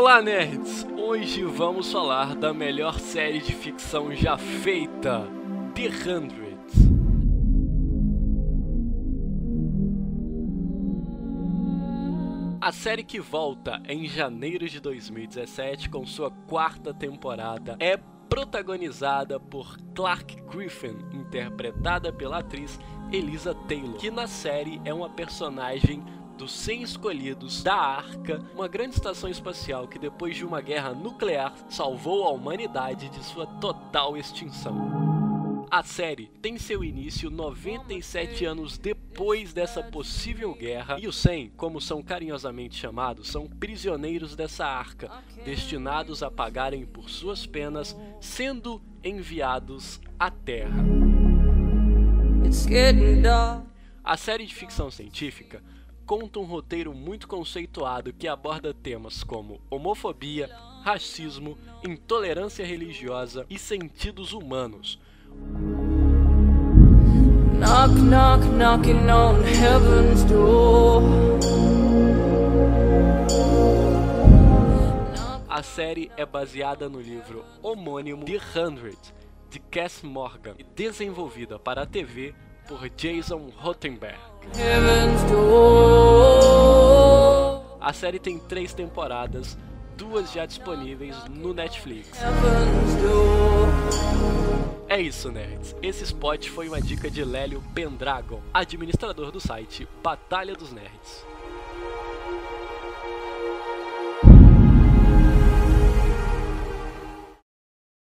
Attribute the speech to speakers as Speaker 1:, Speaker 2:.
Speaker 1: Olá, nerds! Hoje vamos falar da melhor série de ficção já feita, The Hundred. A série que volta em janeiro de 2017 com sua quarta temporada é protagonizada por Clark Griffin, interpretada pela atriz Elisa Taylor, que na série é uma personagem dos 100 escolhidos da Arca, uma grande estação espacial que depois de uma guerra nuclear salvou a humanidade de sua total extinção. A série tem seu início 97 anos depois dessa possível guerra, e os 100, como são carinhosamente chamados, são prisioneiros dessa arca, destinados a pagarem por suas penas, sendo enviados à Terra. A série de ficção científica conta um roteiro muito conceituado que aborda temas como homofobia, racismo, intolerância religiosa e sentidos humanos. Knock, knock, knocking on heaven's door. A série é baseada no livro homônimo The Hundred, de Cass Morgan, e desenvolvida para a TV por Jason Rottenberg. A série tem três temporadas, duas já disponíveis no Netflix. É isso, nerds. Esse spot foi uma dica de Lélio Pendragon, administrador do site Batalha dos Nerds.